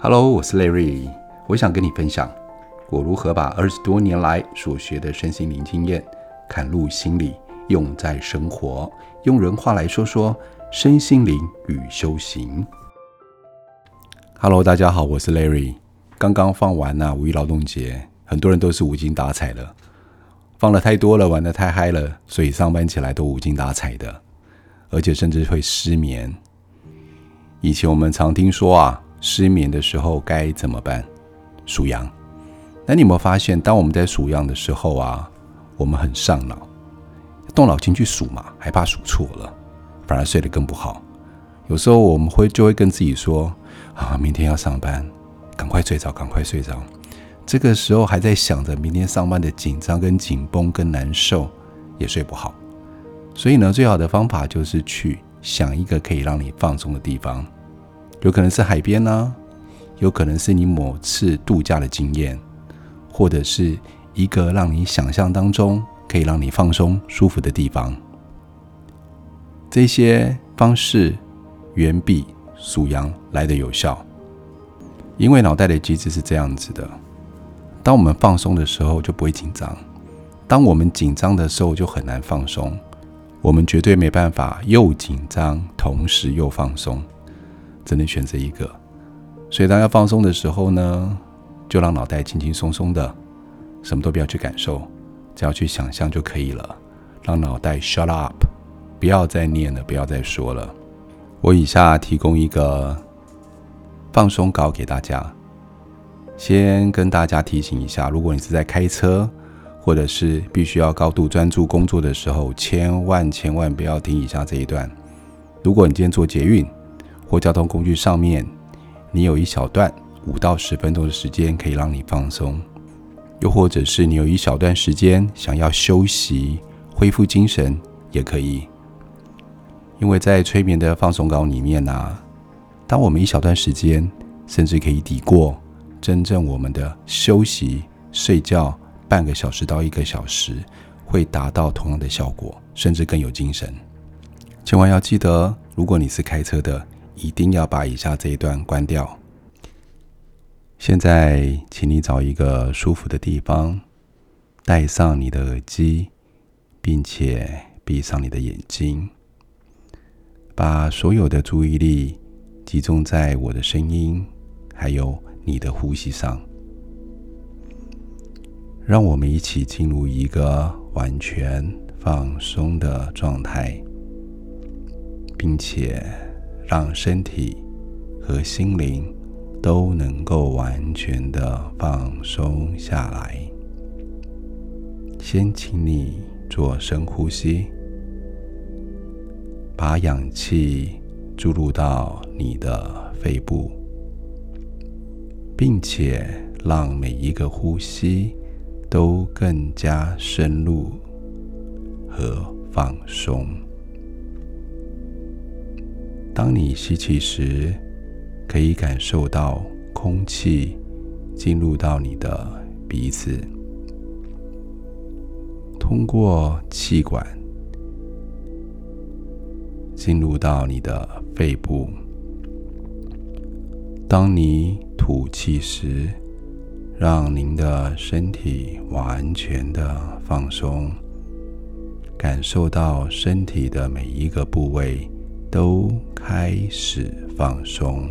Hello，我是 Larry，我想跟你分享我如何把二十多年来所学的身心灵经验，嵌入心里，用在生活。用人话来说说身心灵与修行。Hello，大家好，我是 Larry。刚刚放完了五一劳动节，很多人都是无精打采了，放了太多了，玩得太嗨了，所以上班起来都无精打采的，而且甚至会失眠。以前我们常听说啊。失眠的时候该怎么办？数羊。那你有没有发现，当我们在数羊的时候啊，我们很上脑，动脑筋去数嘛，还怕数错了，反而睡得更不好。有时候我们会就会跟自己说：“啊，明天要上班，赶快睡着，赶快睡着。”这个时候还在想着明天上班的紧张、跟紧绷、跟难受，也睡不好。所以呢，最好的方法就是去想一个可以让你放松的地方。有可能是海边呢、有可能是你某次度假的经验，或者是一个让你想象当中可以让你放松舒服的地方。这些方式远比数羊来得有效，因为脑袋的机制是这样子的：当我们放松的时候就不会紧张，当我们紧张的时候就很难放松。我们绝对没办法又紧张同时又放松。只能选择一个，所以当要放松的时候呢，就让脑袋轻轻松松的，什么都不要去感受，只要去想象就可以了。让脑袋 shut up，不要再念了，不要再说了。我以下提供一个放松稿给大家，先跟大家提醒一下，如果你是在开车，或者是必须要高度专注工作的时候，千万千万不要听以下这一段。如果你今天坐捷运，或交通工具上面，你有一小段五到十分钟的时间可以让你放松，又或者是你有一小段时间想要休息、恢复精神，也可以。因为在催眠的放松稿里面啊，当我们一小段时间，甚至可以抵过真正我们的休息、睡觉半个小时到一个小时，会达到同样的效果，甚至更有精神。千万要记得，如果你是开车的。一定要把以下这一段关掉。现在，请你找一个舒服的地方，戴上你的耳机，并且闭上你的眼睛，把所有的注意力集中在我的声音，还有你的呼吸上。让我们一起进入一个完全放松的状态，并且。让身体和心灵都能够完全的放松下来。先请你做深呼吸，把氧气注入到你的肺部，并且让每一个呼吸都更加深入和放松。当你吸气时，可以感受到空气进入到你的鼻子，通过气管进入到你的肺部。当你吐气时，让您的身体完全的放松，感受到身体的每一个部位。都开始放松。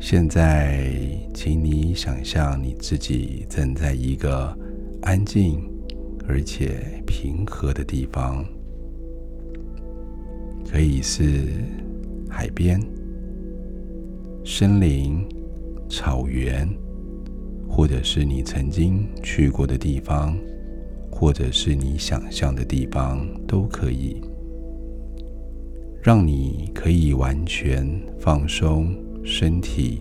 现在，请你想象你自己站在一个安静而且平和的地方，可以是海边、森林、草原，或者是你曾经去过的地方，或者是你想象的地方，都可以。让你可以完全放松身体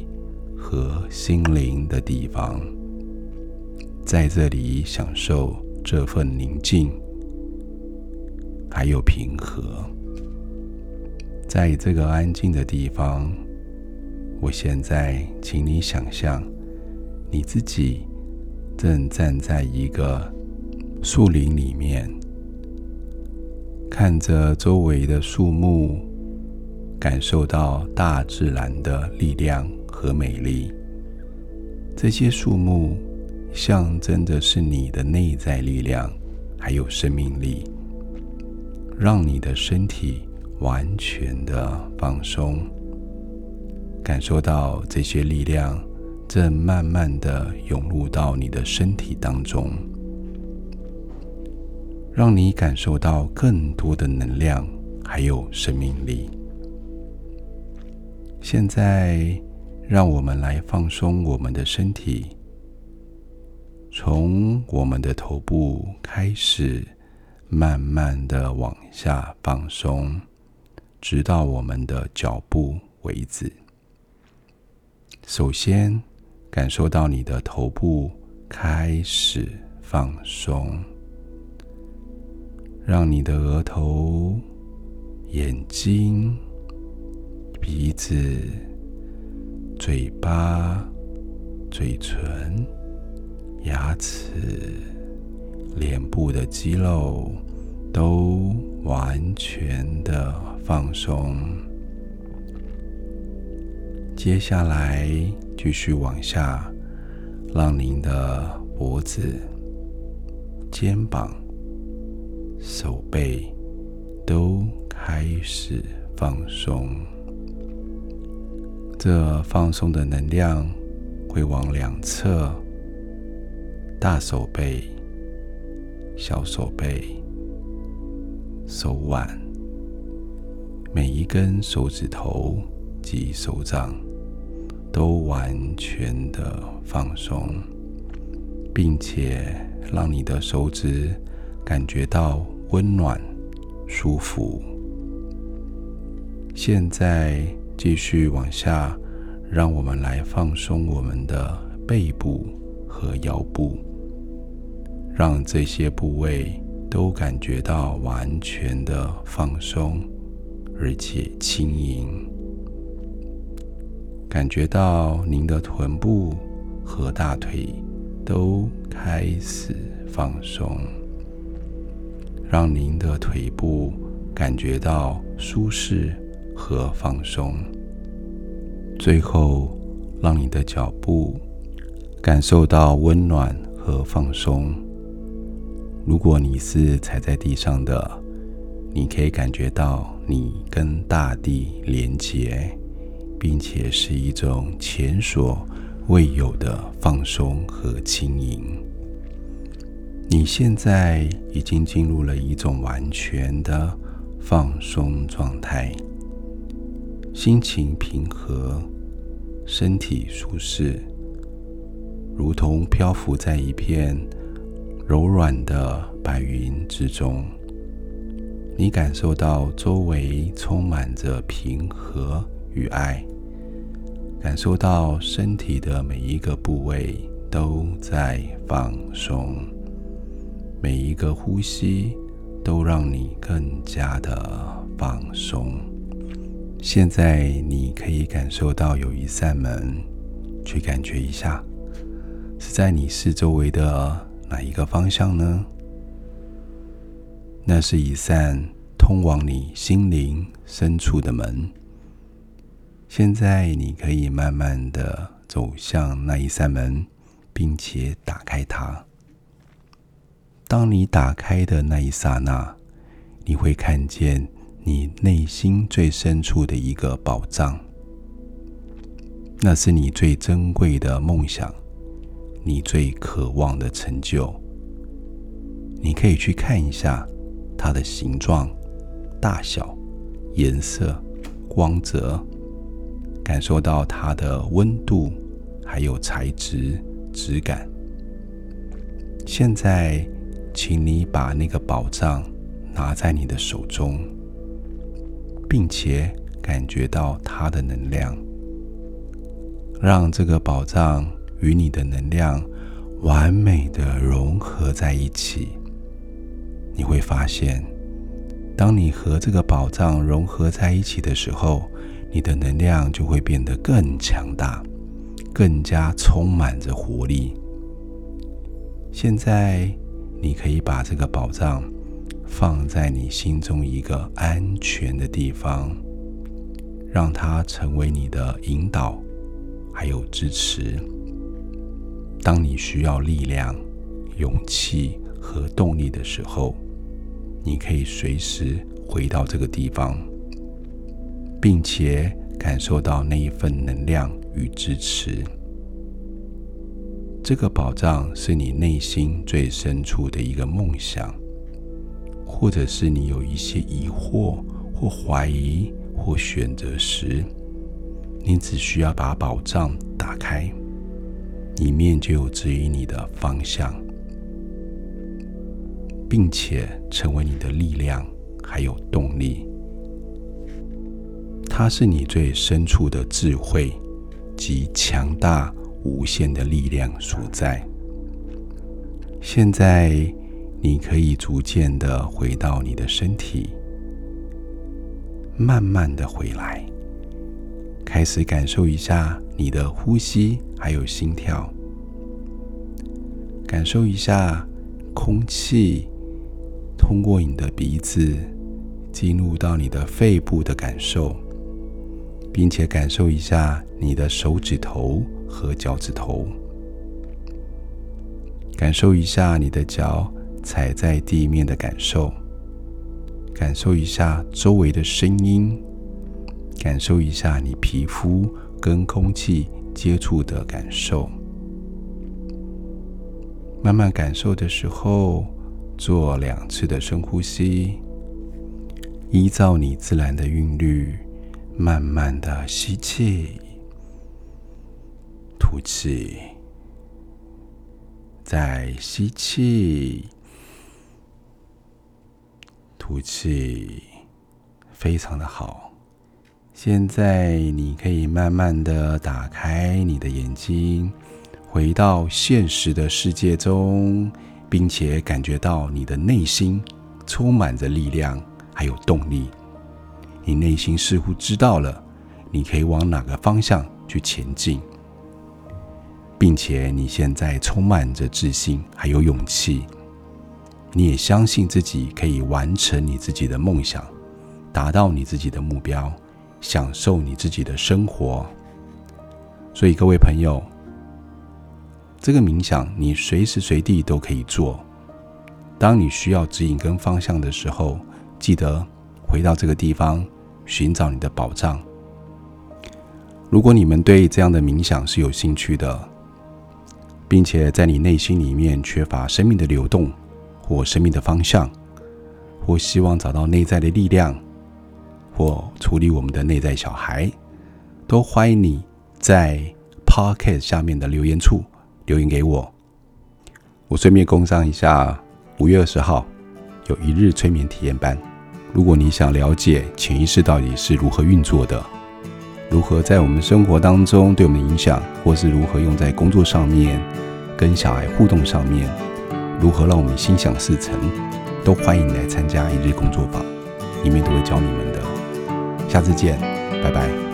和心灵的地方，在这里享受这份宁静，还有平和。在这个安静的地方，我现在请你想象，你自己正站在一个树林里面。看着周围的树木，感受到大自然的力量和美丽。这些树木象征的是你的内在力量，还有生命力，让你的身体完全的放松，感受到这些力量正慢慢的涌入到你的身体当中，让你感受到更多的能量，还有生命力。现在，让我们来放松我们的身体，从我们的头部开始，慢慢的往下放松，直到我们的脚部为止。首先，感受到你的头部开始放松，让你的额头、眼睛。鼻子、嘴巴、嘴唇、牙齿、脸部的肌肉都完全的放松。接下来继续往下，让您的脖子、肩膀、手背都开始放松。这放松的能量会往两侧、大手背、小手背、手腕、每一根手指头及手掌都完全的放松，并且让你的手指感觉到温暖、舒服。现在。继续往下，让我们来放松我们的背部和腰部，让这些部位都感觉到完全的放松，而且轻盈。感觉到您的臀部和大腿都开始放松，让您的腿部感觉到舒适。和放松，最后让你的脚步感受到温暖和放松。如果你是踩在地上的，你可以感觉到你跟大地连结，并且是一种前所未有的放松和轻盈。你现在已经进入了一种完全的放松状态。心情平和，身体舒适，如同漂浮在一片柔软的白云之中。你感受到周围充满着平和与爱，感受到身体的每一个部位都在放松，每一个呼吸都让你更加的放松。现在你可以感受到有一扇门，去感觉一下，是在你四周围的哪一个方向呢？那是一扇通往你心灵深处的门。现在你可以慢慢的走向那一扇门，并且打开它。当你打开的那一刹那，你会看见。你内心最深处的一个宝藏，那是你最珍贵的梦想，你最渴望的成就。你可以去看一下它的形状、大小、颜色、光泽，感受到它的温度，还有材质、质感。现在，请你把那个宝藏拿在你的手中。并且感觉到它的能量，让这个宝藏与你的能量完美的融合在一起。你会发现，当你和这个宝藏融合在一起的时候，你的能量就会变得更强大，更加充满着活力。现在，你可以把这个宝藏。放在你心中一个安全的地方，让它成为你的引导、还有支持。当你需要力量、勇气和动力的时候，你可以随时回到这个地方，并且感受到那一份能量与支持。这个宝藏是你内心最深处的一个梦想，或者是你有一些疑惑或怀疑或选择时，你只需要把宝藏打开。里面就有指引你的方向，并且成为你的力量，还有动力。它是你最深处的智慧及强大无限的力量所在。现在，你可以逐渐的回到你的身体，慢慢的回来，开始感受一下你的呼吸。还有心跳，感受一下空气通过你的鼻子进入到你的肺部的感受，并且感受一下你的手指头和脚趾头，感受一下你的脚踩在地面的感受，感受一下周围的声音，感受一下你皮肤跟空气。接触的感受，慢慢感受的时候，做两次的深呼吸，依照你自然的韵律，慢慢的吸气，吐气，再吸气，吐气，非常的好。现在你可以慢慢的打开你的眼睛，回到现实的世界中，并且感觉到你的内心充满着力量还有动力。你内心似乎知道了你可以往哪个方向去前进，并且你现在充满着自信还有勇气。你也相信自己可以完成你自己的梦想，达到你自己的目标。享受你自己的生活，所以各位朋友，这个冥想你随时随地都可以做。当你需要指引跟方向的时候，记得回到这个地方寻找你的宝藏。如果你们对这样的冥想是有兴趣的，并且在你内心里面缺乏生命的流动或生命的方向，或希望找到内在的力量。或处理我们的内在小孩，都欢迎你在 Podcast 下面的留言处留言给我。我顺便工商一下，五月二十号有一日催眠体验班。如果你想了解潜意识到底是如何运作的，如何在我们生活当中对我们影响，或是如何用在工作上面、跟小孩互动上面，如何让我们心想事成，都欢迎来参加一日工作坊，里面都会教你们的。下次见，拜拜。